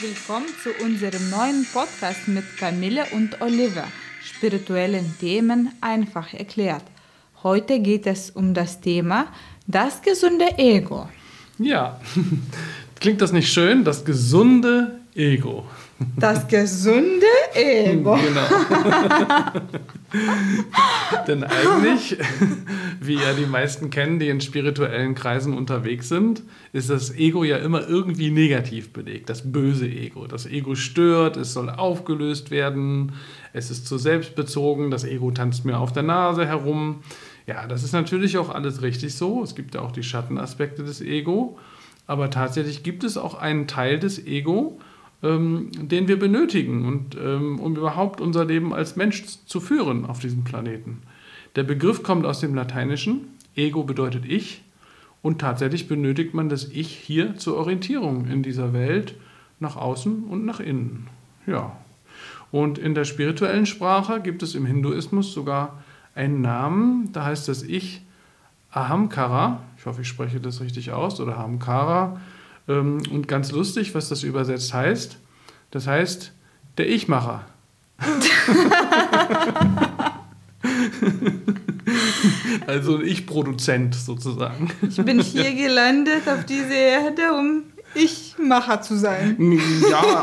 willkommen zu unserem neuen Podcast mit Camille und Oliver. Spirituellen Themen einfach erklärt. Heute geht es um das Thema das gesunde Ego. Ja, klingt das nicht schön? Das gesunde Ego. Das gesunde Ego. Genau. Denn eigentlich, wie ja die meisten kennen, die in spirituellen Kreisen unterwegs sind, ist das Ego ja immer irgendwie negativ belegt. Das böse Ego. Das Ego stört, es soll aufgelöst werden, es ist zu selbstbezogen, das Ego tanzt mir auf der Nase herum. Ja, das ist natürlich auch alles richtig so. Es gibt ja auch die Schattenaspekte des Ego. Aber tatsächlich gibt es auch einen Teil des Ego, ähm, den wir benötigen, und, ähm, um überhaupt unser Leben als Mensch zu führen auf diesem Planeten. Der Begriff kommt aus dem Lateinischen. Ego bedeutet ich. Und tatsächlich benötigt man das Ich hier zur Orientierung in dieser Welt nach außen und nach innen. Ja. Und in der spirituellen Sprache gibt es im Hinduismus sogar einen Namen, da heißt das Ich Ahamkara. Ich hoffe, ich spreche das richtig aus, oder Ahamkara. Ähm, und ganz lustig, was das übersetzt heißt. Das heißt, der Ich-Macher. also ein Ich-Produzent sozusagen. Ich bin hier gelandet auf diese Erde, um ich-Macher zu sein. Ja,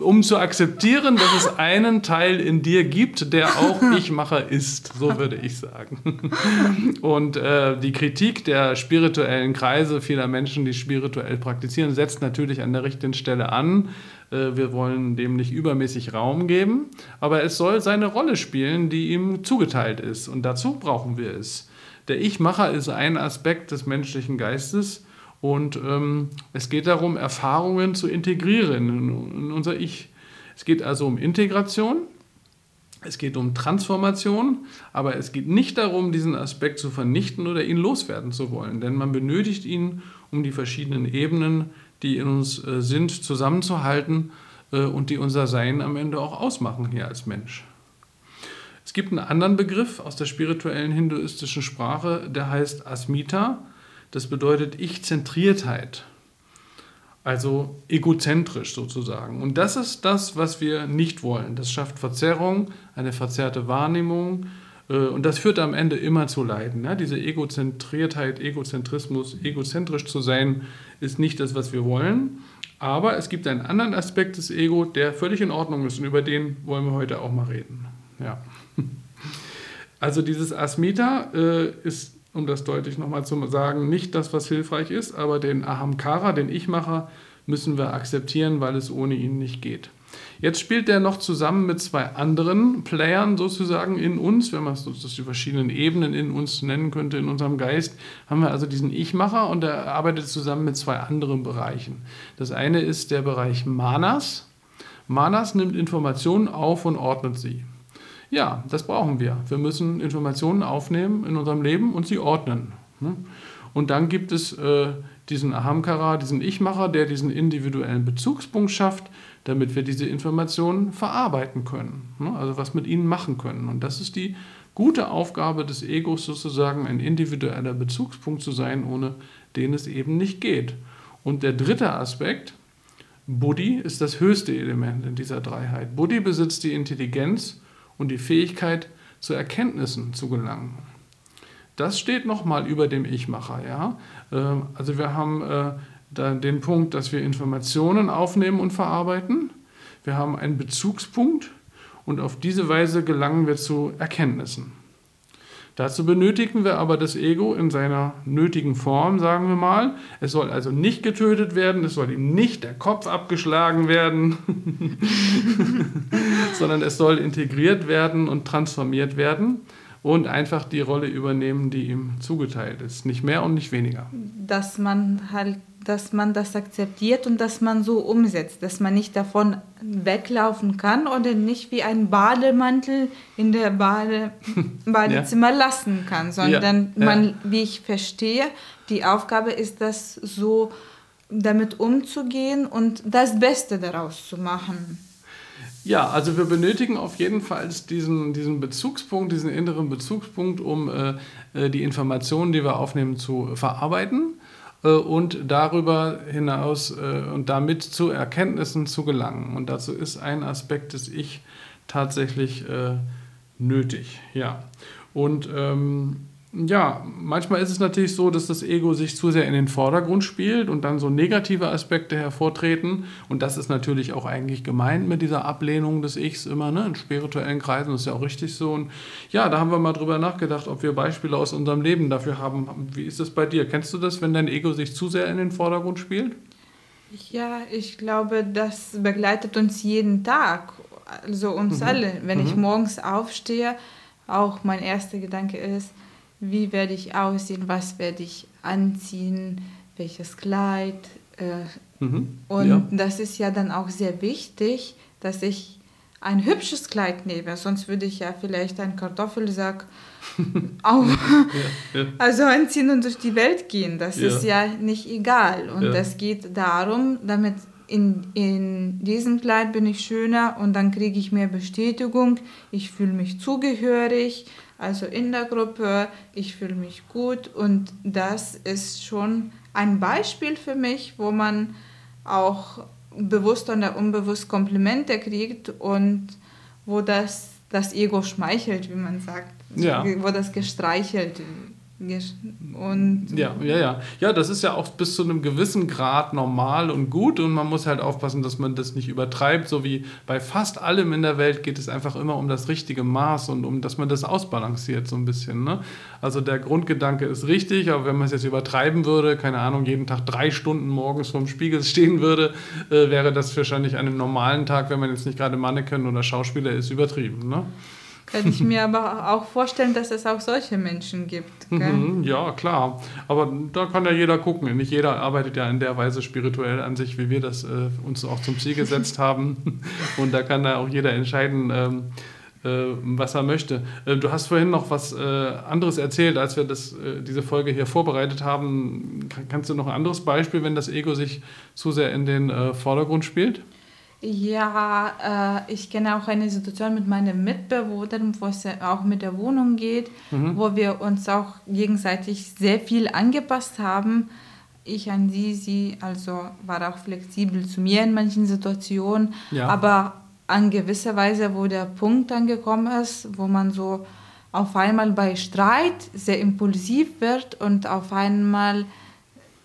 um zu akzeptieren, dass es einen Teil in dir gibt, der auch Ich-Macher ist, so würde ich sagen. Und äh, die Kritik der spirituellen Kreise vieler Menschen, die spirituell praktizieren, setzt natürlich an der richtigen Stelle an. Äh, wir wollen dem nicht übermäßig Raum geben, aber es soll seine Rolle spielen, die ihm zugeteilt ist. Und dazu brauchen wir es. Der Ich-Macher ist ein Aspekt des menschlichen Geistes, und ähm, es geht darum, Erfahrungen zu integrieren in, in unser Ich. Es geht also um Integration, es geht um Transformation, aber es geht nicht darum, diesen Aspekt zu vernichten oder ihn loswerden zu wollen, denn man benötigt ihn, um die verschiedenen Ebenen, die in uns äh, sind, zusammenzuhalten äh, und die unser Sein am Ende auch ausmachen hier als Mensch. Es gibt einen anderen Begriff aus der spirituellen hinduistischen Sprache, der heißt Asmita. Das bedeutet Ich-Zentriertheit, also egozentrisch sozusagen. Und das ist das, was wir nicht wollen. Das schafft Verzerrung, eine verzerrte Wahrnehmung äh, und das führt am Ende immer zu Leiden. Diese Egozentriertheit, Egozentrismus, egozentrisch zu sein, ist nicht das, was wir wollen. Aber es gibt einen anderen Aspekt des Ego, der völlig in Ordnung ist und über den wollen wir heute auch mal reden. Ja. Also dieses Asmita äh, ist um das deutlich nochmal zu sagen, nicht das, was hilfreich ist, aber den Ahamkara, den Ich-Macher, müssen wir akzeptieren, weil es ohne ihn nicht geht. Jetzt spielt der noch zusammen mit zwei anderen Playern sozusagen in uns, wenn man es die verschiedenen Ebenen in uns nennen könnte, in unserem Geist, haben wir also diesen Ich-Macher und der arbeitet zusammen mit zwei anderen Bereichen. Das eine ist der Bereich Manas. Manas nimmt Informationen auf und ordnet sie. Ja, das brauchen wir. Wir müssen Informationen aufnehmen in unserem Leben und sie ordnen. Ne? Und dann gibt es äh, diesen Ahamkara, diesen Ich-Macher, der diesen individuellen Bezugspunkt schafft, damit wir diese Informationen verarbeiten können. Ne? Also was mit ihnen machen können. Und das ist die gute Aufgabe des Egos sozusagen, ein individueller Bezugspunkt zu sein, ohne den es eben nicht geht. Und der dritte Aspekt, Buddhi, ist das höchste Element in dieser Dreiheit. Buddhi besitzt die Intelligenz, und die Fähigkeit, zu Erkenntnissen zu gelangen. Das steht nochmal über dem Ich-Macher. Ja? Ähm, also wir haben äh, den Punkt, dass wir Informationen aufnehmen und verarbeiten. Wir haben einen Bezugspunkt und auf diese Weise gelangen wir zu Erkenntnissen. Dazu benötigen wir aber das Ego in seiner nötigen Form, sagen wir mal. Es soll also nicht getötet werden, es soll ihm nicht der Kopf abgeschlagen werden, sondern es soll integriert werden und transformiert werden und einfach die Rolle übernehmen, die ihm zugeteilt ist. Nicht mehr und nicht weniger. Dass man halt dass man das akzeptiert und dass man so umsetzt, dass man nicht davon weglaufen kann oder nicht wie ein Bademantel in der Bade, Badezimmer ja. lassen kann, sondern ja. man, wie ich verstehe, die Aufgabe ist, das so damit umzugehen und das Beste daraus zu machen. Ja, also wir benötigen auf jeden Fall diesen, diesen Bezugspunkt, diesen inneren Bezugspunkt, um äh, äh die Informationen, die wir aufnehmen, zu verarbeiten und darüber hinaus äh, und damit zu Erkenntnissen zu gelangen. Und dazu ist ein Aspekt des Ich tatsächlich äh, nötig. Ja. Und ähm, ja, manchmal ist es natürlich so, dass das Ego sich zu sehr in den Vordergrund spielt und dann so negative Aspekte hervortreten. Und das ist natürlich auch eigentlich gemeint mit dieser Ablehnung des Ichs immer, ne? In spirituellen Kreisen das ist ja auch richtig so. Und ja, da haben wir mal drüber nachgedacht, ob wir Beispiele aus unserem Leben dafür haben. Wie ist das bei dir? Kennst du das, wenn dein Ego sich zu sehr in den Vordergrund spielt? Ja, ich glaube, das begleitet uns jeden Tag, also uns mhm. alle. Wenn mhm. ich morgens aufstehe, auch mein erster Gedanke ist, wie werde ich aussehen, was werde ich anziehen, welches Kleid. Äh, mhm. Und ja. das ist ja dann auch sehr wichtig, dass ich ein hübsches Kleid nehme, sonst würde ich ja vielleicht einen Kartoffelsack auch, ja, ja. also anziehen und durch die Welt gehen. Das ist ja nicht egal. Und das geht darum, damit in, in diesem Kleid bin ich schöner und dann kriege ich mehr Bestätigung, ich fühle mich zugehörig also in der Gruppe, ich fühle mich gut und das ist schon ein Beispiel für mich, wo man auch bewusst oder unbewusst Komplimente kriegt und wo das, das Ego schmeichelt, wie man sagt, ja. wo das gestreichelt und ja, ja, ja. Ja, das ist ja auch bis zu einem gewissen Grad normal und gut und man muss halt aufpassen, dass man das nicht übertreibt. So wie bei fast allem in der Welt geht es einfach immer um das richtige Maß und um, dass man das ausbalanciert so ein bisschen. Ne? Also der Grundgedanke ist richtig, aber wenn man es jetzt übertreiben würde, keine Ahnung, jeden Tag drei Stunden morgens vorm Spiegel stehen würde, äh, wäre das wahrscheinlich an einem normalen Tag, wenn man jetzt nicht gerade Mannequin oder Schauspieler ist, übertrieben. Ne? Kann ich mir aber auch vorstellen, dass es auch solche Menschen gibt. Mhm, ja, klar. Aber da kann ja jeder gucken. Nicht jeder arbeitet ja in der Weise spirituell an sich, wie wir das äh, uns auch zum Ziel gesetzt haben. Und da kann da auch jeder entscheiden, ähm, äh, was er möchte. Äh, du hast vorhin noch was äh, anderes erzählt, als wir das, diese Folge hier vorbereitet haben. kannst du noch ein anderes Beispiel, wenn das Ego sich zu sehr in den Vordergrund spielt? Ja, äh, ich kenne auch eine Situation mit meinen Mitbewohnern, wo es auch mit der Wohnung geht, mhm. wo wir uns auch gegenseitig sehr viel angepasst haben. Ich an sie, sie also war auch flexibel zu mir in manchen Situationen, ja. aber an gewisser Weise, wo der Punkt angekommen ist, wo man so auf einmal bei Streit sehr impulsiv wird und auf einmal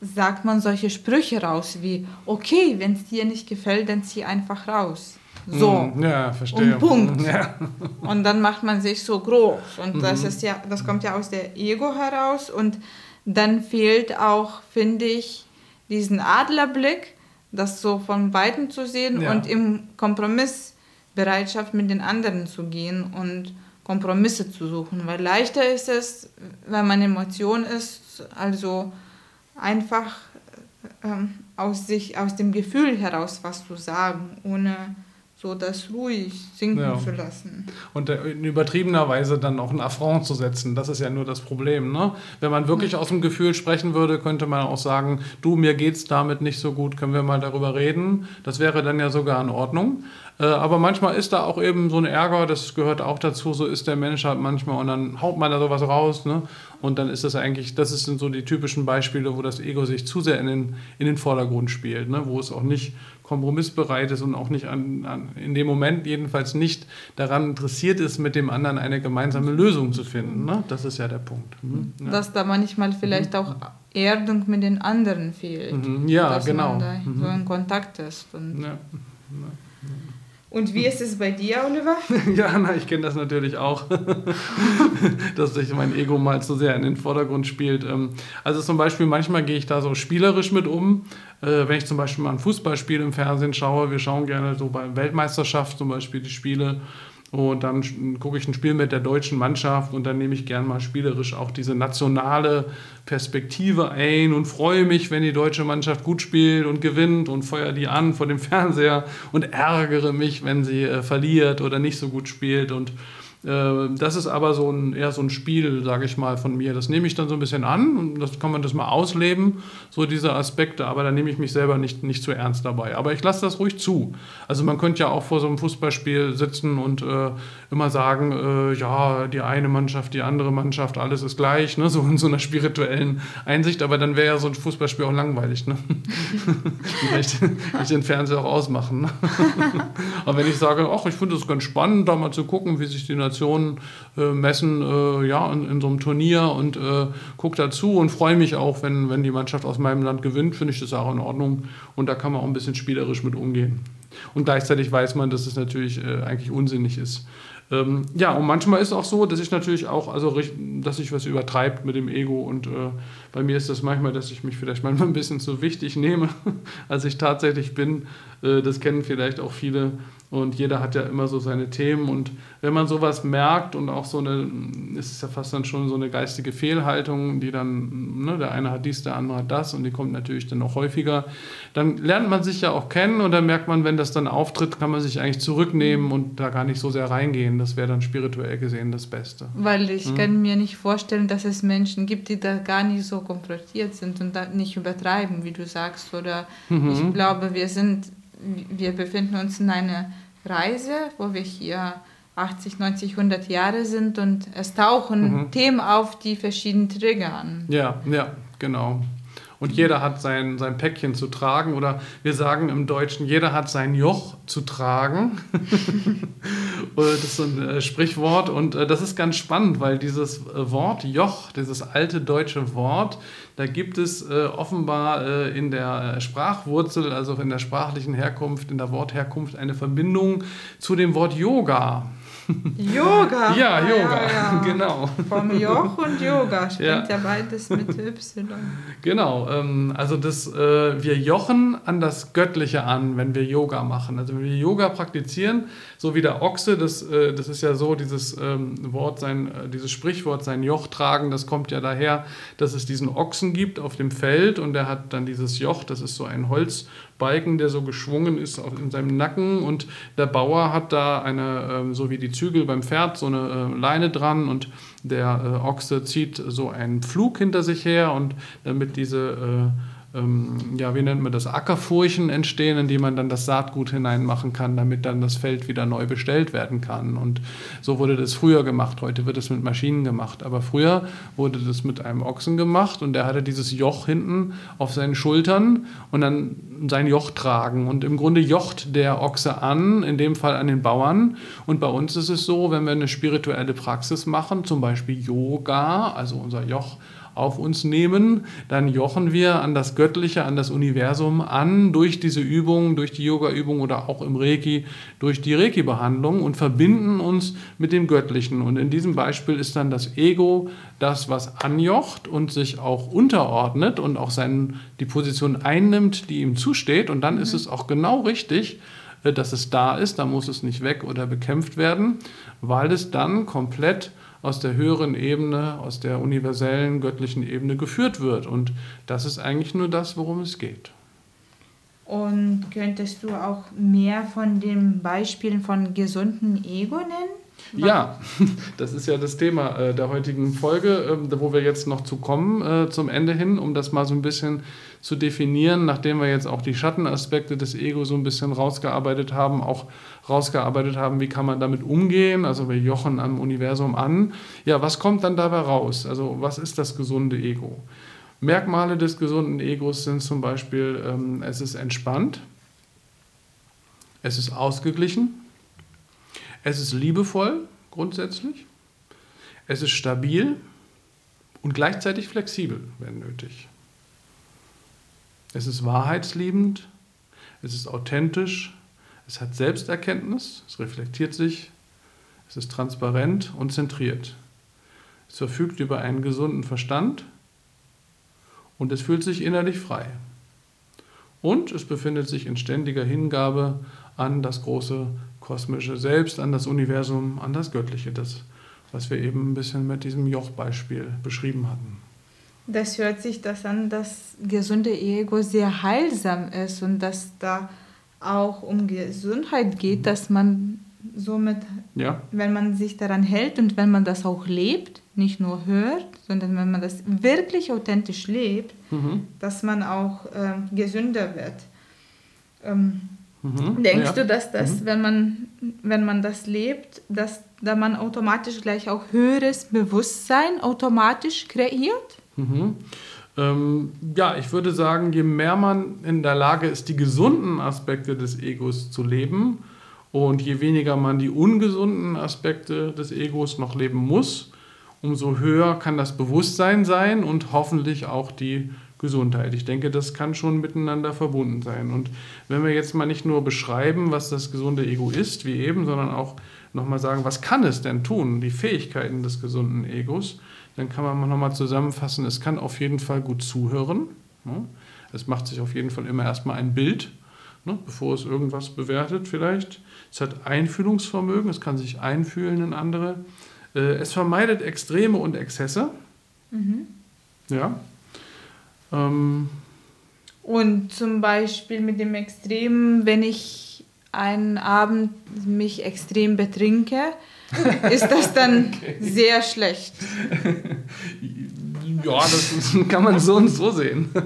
sagt man solche Sprüche raus wie, okay, wenn es dir nicht gefällt, dann zieh einfach raus. So. Mm, ja, verstehe. Und Punkt. Ja. Und dann macht man sich so groß. Und mhm. das ist ja, das kommt ja aus der Ego heraus. Und dann fehlt auch, finde ich, diesen Adlerblick, das so von Weitem zu sehen ja. und im Kompromissbereitschaft mit den anderen zu gehen und Kompromisse zu suchen. Weil leichter ist es, wenn man Emotion ist, also einfach ähm, aus, sich, aus dem Gefühl heraus was zu sagen, ohne so das ruhig sinken ja. zu lassen. Und in übertriebener Weise dann auch einen Affront zu setzen, das ist ja nur das Problem. Ne? Wenn man wirklich aus dem Gefühl sprechen würde, könnte man auch sagen, du, mir geht's damit nicht so gut, können wir mal darüber reden. Das wäre dann ja sogar in Ordnung. Äh, aber manchmal ist da auch eben so ein Ärger, das gehört auch dazu, so ist der Mensch halt manchmal und dann haut man da sowas raus. Ne? Und dann ist das eigentlich, das sind so die typischen Beispiele, wo das Ego sich zu sehr in den, in den Vordergrund spielt, ne? wo es auch nicht kompromissbereit ist und auch nicht an, an, in dem Moment jedenfalls nicht daran interessiert ist, mit dem anderen eine gemeinsame Lösung zu finden. Ne? Das ist ja der Punkt. Mhm. Ja. Dass da manchmal vielleicht mhm. auch Erdung mit den anderen fehlt. Mhm. Ja, dass genau. Man da so in Kontakt ist. Und ja. Und wie ist es bei dir, Oliver? ja, na, ich kenne das natürlich auch, dass sich mein Ego mal zu sehr in den Vordergrund spielt. Ähm, also zum Beispiel, manchmal gehe ich da so spielerisch mit um. Äh, wenn ich zum Beispiel mal ein Fußballspiel im Fernsehen schaue, wir schauen gerne so bei Weltmeisterschaft zum Beispiel die Spiele und dann gucke ich ein Spiel mit der deutschen Mannschaft und dann nehme ich gern mal spielerisch auch diese nationale Perspektive ein und freue mich, wenn die deutsche Mannschaft gut spielt und gewinnt und feuere die an vor dem Fernseher und ärgere mich, wenn sie äh, verliert oder nicht so gut spielt. Und das ist aber so ein, eher so ein Spiel, sage ich mal, von mir. Das nehme ich dann so ein bisschen an und das kann man das mal ausleben, so diese Aspekte, aber da nehme ich mich selber nicht, nicht zu ernst dabei. Aber ich lasse das ruhig zu. Also man könnte ja auch vor so einem Fußballspiel sitzen und äh, immer sagen, äh, ja, die eine Mannschaft, die andere Mannschaft, alles ist gleich, ne? so in so einer spirituellen Einsicht, aber dann wäre ja so ein Fußballspiel auch langweilig. Ne? Vielleicht ich den Fernseher auch ausmachen. Ne? aber wenn ich sage, ach, ich finde es ganz spannend, da mal zu gucken, wie sich die Nationen äh, messen, äh, ja, in, in, so einem Turnier und äh, gucke dazu und freue mich auch, wenn, wenn die Mannschaft aus meinem Land gewinnt, finde ich das auch in Ordnung und da kann man auch ein bisschen spielerisch mit umgehen. Und gleichzeitig weiß man, dass es natürlich äh, eigentlich unsinnig ist. Ähm, ja, und manchmal ist es auch so, dass ich natürlich auch, also dass ich was übertreibt mit dem Ego und äh, bei mir ist das manchmal, dass ich mich vielleicht manchmal ein bisschen zu wichtig nehme, als ich tatsächlich bin. Äh, das kennen vielleicht auch viele und jeder hat ja immer so seine Themen. Und wenn man sowas merkt und auch so eine, ist es ja fast dann schon so eine geistige Fehlhaltung, die dann, ne, der eine hat dies, der andere hat das und die kommt natürlich dann noch häufiger, dann lernt man sich ja auch kennen und dann merkt man, wenn das dann auftritt, kann man sich eigentlich zurücknehmen und da gar nicht so sehr reingehen. Das wäre dann spirituell gesehen das Beste. Weil ich mhm. kann mir nicht vorstellen, dass es Menschen gibt, die da gar nicht so konfrontiert sind und da nicht übertreiben, wie du sagst. Oder mhm. ich glaube, wir sind, wir befinden uns in einer Reise, wo wir hier 80, 90, 100 Jahre sind und es tauchen mhm. Themen auf, die verschieden triggern. Ja, ja, genau. Und jeder hat sein, sein Päckchen zu tragen oder wir sagen im Deutschen, jeder hat sein Joch zu tragen. das ist so ein äh, Sprichwort und äh, das ist ganz spannend, weil dieses äh, Wort Joch, dieses alte deutsche Wort, da gibt es äh, offenbar äh, in der Sprachwurzel, also in der sprachlichen Herkunft, in der Wortherkunft eine Verbindung zu dem Wort Yoga. Yoga. Ja, Yoga, ja, ja. genau. Vom Joch und Yoga springt ja, ja beides mit Y. Genau, ähm, also das, äh, wir jochen an das Göttliche an, wenn wir Yoga machen. Also wenn wir Yoga praktizieren, so wie der Ochse, das, äh, das ist ja so, dieses ähm, Wort, sein, äh, dieses Sprichwort, sein Joch tragen, das kommt ja daher, dass es diesen Ochsen gibt auf dem Feld und der hat dann dieses Joch, das ist so ein Holz, Balken, der so geschwungen ist in seinem Nacken. Und der Bauer hat da eine, ähm, so wie die Zügel beim Pferd, so eine äh, Leine dran. Und der äh, Ochse zieht so einen Pflug hinter sich her. Und damit diese äh, ähm, ja, wie nennt man das, Ackerfurchen entstehen, in die man dann das Saatgut hineinmachen kann, damit dann das Feld wieder neu bestellt werden kann. Und so wurde das früher gemacht. Heute wird es mit Maschinen gemacht. Aber früher wurde das mit einem Ochsen gemacht und der hatte dieses Joch hinten auf seinen Schultern und dann sein Joch tragen. Und im Grunde jocht der Ochse an, in dem Fall an den Bauern. Und bei uns ist es so, wenn wir eine spirituelle Praxis machen, zum Beispiel Yoga, also unser Joch auf uns nehmen, dann jochen wir an das Göttliche, an das Universum an durch diese Übung, durch die Yoga-Übung oder auch im Reiki, durch die Reiki-Behandlung und verbinden uns mit dem Göttlichen. Und in diesem Beispiel ist dann das Ego das, was anjocht und sich auch unterordnet und auch seinen, die Position einnimmt, die ihm zusteht. Und dann mhm. ist es auch genau richtig, äh, dass es da ist, da muss es nicht weg oder bekämpft werden, weil es dann komplett aus der höheren Ebene, aus der universellen göttlichen Ebene geführt wird. Und das ist eigentlich nur das, worum es geht. Und könntest du auch mehr von den Beispielen von gesunden Ego nennen? Ja, das ist ja das Thema äh, der heutigen Folge, äh, wo wir jetzt noch zu kommen äh, zum Ende hin, um das mal so ein bisschen zu definieren, nachdem wir jetzt auch die Schattenaspekte des Ego so ein bisschen rausgearbeitet haben, auch rausgearbeitet haben, wie kann man damit umgehen, also wir jochen am Universum an. Ja, was kommt dann dabei raus? Also was ist das gesunde Ego? Merkmale des gesunden Egos sind zum Beispiel, ähm, es ist entspannt, es ist ausgeglichen, es ist liebevoll grundsätzlich, es ist stabil und gleichzeitig flexibel, wenn nötig. Es ist wahrheitsliebend, es ist authentisch, es hat Selbsterkenntnis, es reflektiert sich, es ist transparent und zentriert. Es verfügt über einen gesunden Verstand und es fühlt sich innerlich frei. Und es befindet sich in ständiger Hingabe an das große kosmische Selbst, an das Universum, an das Göttliche, das, was wir eben ein bisschen mit diesem Jochbeispiel beschrieben hatten. Das hört sich das an, dass gesunde Ego sehr heilsam ist und dass da auch um Gesundheit geht, dass man somit Ja. wenn man sich daran hält und wenn man das auch lebt, nicht nur hört, sondern wenn man das wirklich authentisch lebt, Mhm. dass man auch ähm, gesünder wird. Ähm, Mhm. Denkst ja. du, dass das, wenn, man, wenn man das lebt, dass da man automatisch gleich auch höheres Bewusstsein automatisch kreiert? Mhm. Ähm, ja, ich würde sagen, je mehr man in der Lage ist, die gesunden Aspekte des Egos zu leben und je weniger man die ungesunden Aspekte des Egos noch leben muss, umso höher kann das Bewusstsein sein und hoffentlich auch die Gesundheit. Ich denke, das kann schon miteinander verbunden sein. Und wenn wir jetzt mal nicht nur beschreiben, was das gesunde Ego ist, wie eben, sondern auch nochmal sagen, was kann es denn tun, die Fähigkeiten des gesunden Egos, dann kann man nochmal zusammenfassen, es kann auf jeden Fall gut zuhören. Es macht sich auf jeden Fall immer erstmal ein Bild, ne, bevor es irgendwas bewertet vielleicht. Es hat Einfühlungsvermögen, es kann sich einfühlen in andere. Äh, Es vermeidet Extreme und Exzesse. Ja. Ähm, Und zum Beispiel mit dem Extrem, wenn ich einen Abend mich extrem betrinke, ist das dann sehr schlecht. Ja, das kann man so und so sehen.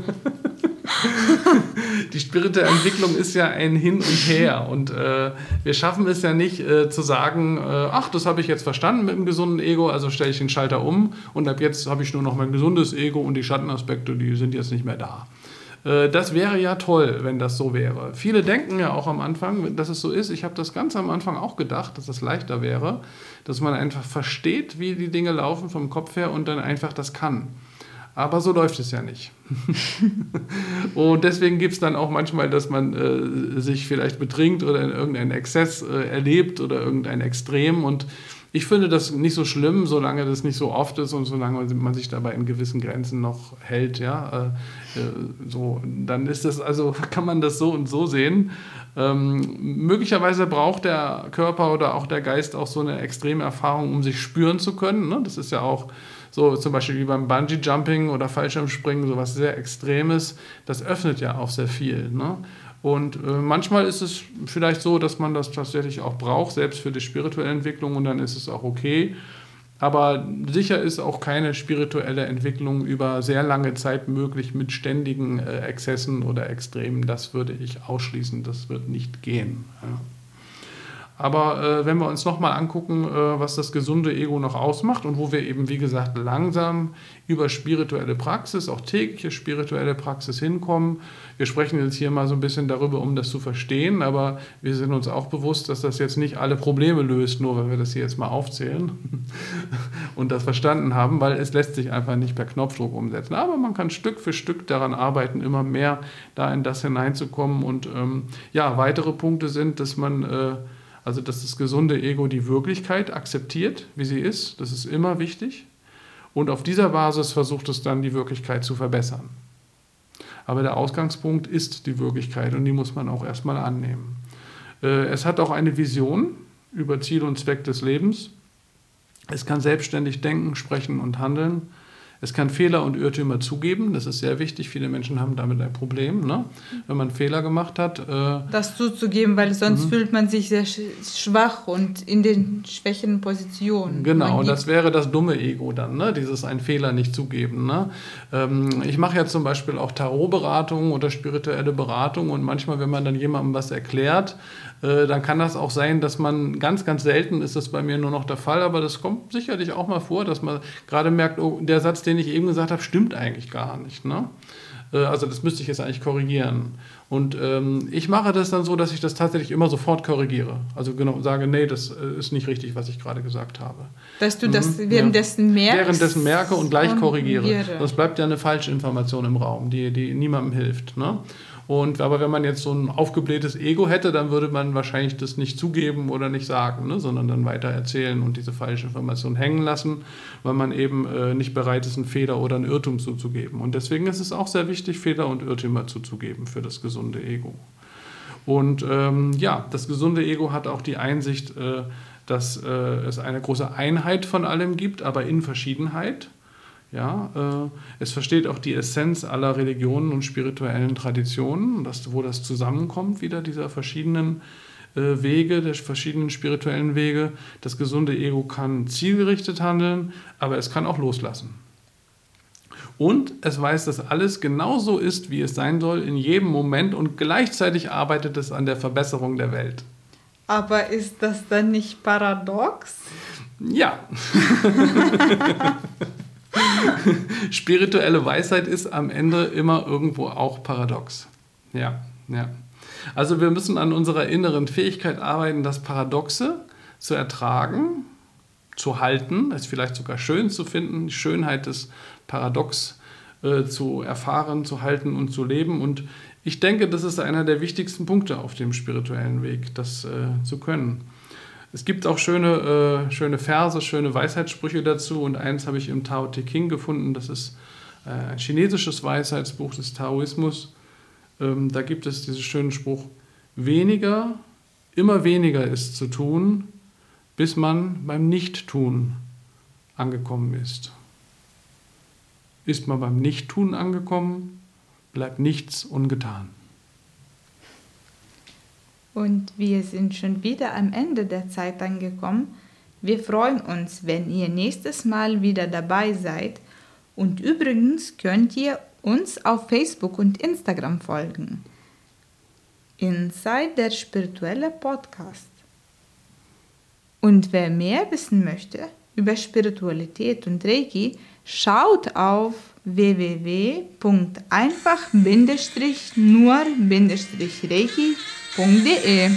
Die spirituelle Entwicklung ist ja ein Hin und Her und äh, wir schaffen es ja nicht äh, zu sagen, äh, ach, das habe ich jetzt verstanden mit dem gesunden Ego, also stelle ich den Schalter um und ab jetzt habe ich nur noch mein gesundes Ego und die Schattenaspekte, die sind jetzt nicht mehr da. Äh, Das wäre ja toll, wenn das so wäre. Viele denken ja auch am Anfang, dass es so ist. Ich habe das ganz am Anfang auch gedacht, dass es leichter wäre, dass man einfach versteht, wie die Dinge laufen vom Kopf her und dann einfach das kann. Aber so läuft es ja nicht. und deswegen gibt es dann auch manchmal, dass man äh, sich vielleicht betrinkt oder in irgendeinen Exzess äh, erlebt oder irgendein Extrem. Und ich finde das nicht so schlimm, solange das nicht so oft ist und solange man sich dabei in gewissen Grenzen noch hält. Ja? Äh, äh, so, dann ist das, also kann man das so und so sehen. Ähm, möglicherweise braucht der Körper oder auch der Geist auch so eine extreme Erfahrung, um sich spüren zu können. Ne? Das ist ja auch so zum Beispiel wie beim Bungee-Jumping oder Fallschirmspringen, sowas sehr Extremes, das öffnet ja auch sehr viel. Ne? Und äh, manchmal ist es vielleicht so, dass man das tatsächlich auch braucht, selbst für die spirituelle Entwicklung, und dann ist es auch okay. Aber sicher ist auch keine spirituelle Entwicklung über sehr lange Zeit möglich mit ständigen äh, Exzessen oder Extremen. Das würde ich ausschließen, das wird nicht gehen. Ja. Aber äh, wenn wir uns nochmal angucken, äh, was das gesunde Ego noch ausmacht und wo wir eben, wie gesagt, langsam über spirituelle Praxis, auch tägliche spirituelle Praxis hinkommen. Wir sprechen jetzt hier mal so ein bisschen darüber, um das zu verstehen, aber wir sind uns auch bewusst, dass das jetzt nicht alle Probleme löst, nur weil wir das hier jetzt mal aufzählen und das verstanden haben, weil es lässt sich einfach nicht per Knopfdruck umsetzen. Aber man kann Stück für Stück daran arbeiten, immer mehr da in das hineinzukommen. Und ähm, ja, weitere Punkte sind, dass man äh, also, dass das gesunde Ego die Wirklichkeit akzeptiert, wie sie ist. Das ist immer wichtig. Und auf dieser Basis versucht es dann, die Wirklichkeit zu verbessern. Aber der Ausgangspunkt ist die Wirklichkeit und die muss man auch erstmal annehmen. Äh, Es hat auch eine Vision über Ziel und Zweck des Lebens. Es kann selbstständig denken, sprechen und handeln. Es kann Fehler und Irrtümer zugeben. Das ist sehr wichtig. Viele Menschen haben damit ein Problem. Ne? Wenn man Fehler gemacht hat, äh, Das zuzugeben, weil sonst fühlt man sich sehr sch schwach und in den schwächeren Positionen. Genau, Man das wäre das dumme Ego dann, ne? dieses einen Fehler nicht zugeben. Ne? Ähm, ich mache ja zum Beispiel auch Tarotberatung oder spirituelle Beratung und manchmal, wenn man dann jemandem was erklärt, äh, dann kann das auch sein, dass man ganz, ganz selten ist das bei mir nur noch der Fall, aber das kommt sicherlich auch mal vor, dass man gerade merkt, oh, der Satz, den ich eben gesagt habe, stimmt eigentlich gar nicht. Ne? Äh, Also das müsste ich jetzt eigentlich korrigieren. Und ähm, ich mache das dann so, dass ich das tatsächlich immer sofort korrigiere. Also genau sage, nee, das äh, ist nicht richtig, was ich gerade gesagt habe. Dass du das Mhm, währenddessen merkst. Währenddessen merke und gleich korrigiere. korrigiere. Sonst bleibt ja eine falsche Information im Raum, die, die niemandem hilft. Ne? Und, aber wenn man jetzt so ein aufgeblähtes Ego hätte, dann würde man wahrscheinlich das nicht zugeben oder nicht sagen, ne? sondern dann weiter erzählen und diese falsche Information hängen lassen, weil man eben äh, nicht bereit ist, einen Fehler oder einen Irrtum zuzugeben. Und deswegen ist es auch sehr wichtig, Fehler und Irrtümer zuzugeben für das gesunde Ego. Und ähm, ja, das gesunde Ego hat auch die Einsicht, äh, dass äh, es eine große Einheit von allem gibt, aber in Verschiedenheit. Ja, äh, es versteht auch die Essenz aller Religionen und spirituellen Traditionen, dass, wo das zusammenkommt, wieder dieser verschiedenen äh, Wege, der verschiedenen spirituellen Wege. Das gesunde Ego kann zielgerichtet handeln, aber es kann auch loslassen. Und es weiß, dass alles genauso ist, wie es sein soll, in jedem Moment und gleichzeitig arbeitet es an der Verbesserung der Welt. Aber ist das dann nicht paradox? Ja. Spirituelle Weisheit ist am Ende immer irgendwo auch paradox. Ja, ja. Also wir müssen an unserer inneren Fähigkeit arbeiten, das Paradoxe zu ertragen, zu halten, es vielleicht sogar schön zu finden, die Schönheit des Paradox äh, zu erfahren, zu halten und zu leben. Und ich denke, das ist einer der wichtigsten Punkte auf dem spirituellen Weg, das äh, zu können. Es gibt auch schöne, äh, schöne Verse, schöne Weisheitssprüche dazu und eins habe ich im Tao Te Ching gefunden, das ist äh, ein chinesisches Weisheitsbuch des Taoismus. Ähm, da gibt es diesen schönen Spruch, weniger, immer weniger ist zu tun, bis man beim Nichttun angekommen ist. Ist man beim Nichttun angekommen, bleibt nichts ungetan. Und wir sind schon wieder am Ende der Zeit angekommen. Wir freuen uns, wenn ihr nächstes Mal wieder dabei seid. Und übrigens könnt ihr uns auf Facebook und Instagram folgen. Inside der spirituelle Podcast. Und wer mehr wissen möchte über Spiritualität und Reiki, schaut auf www.bongde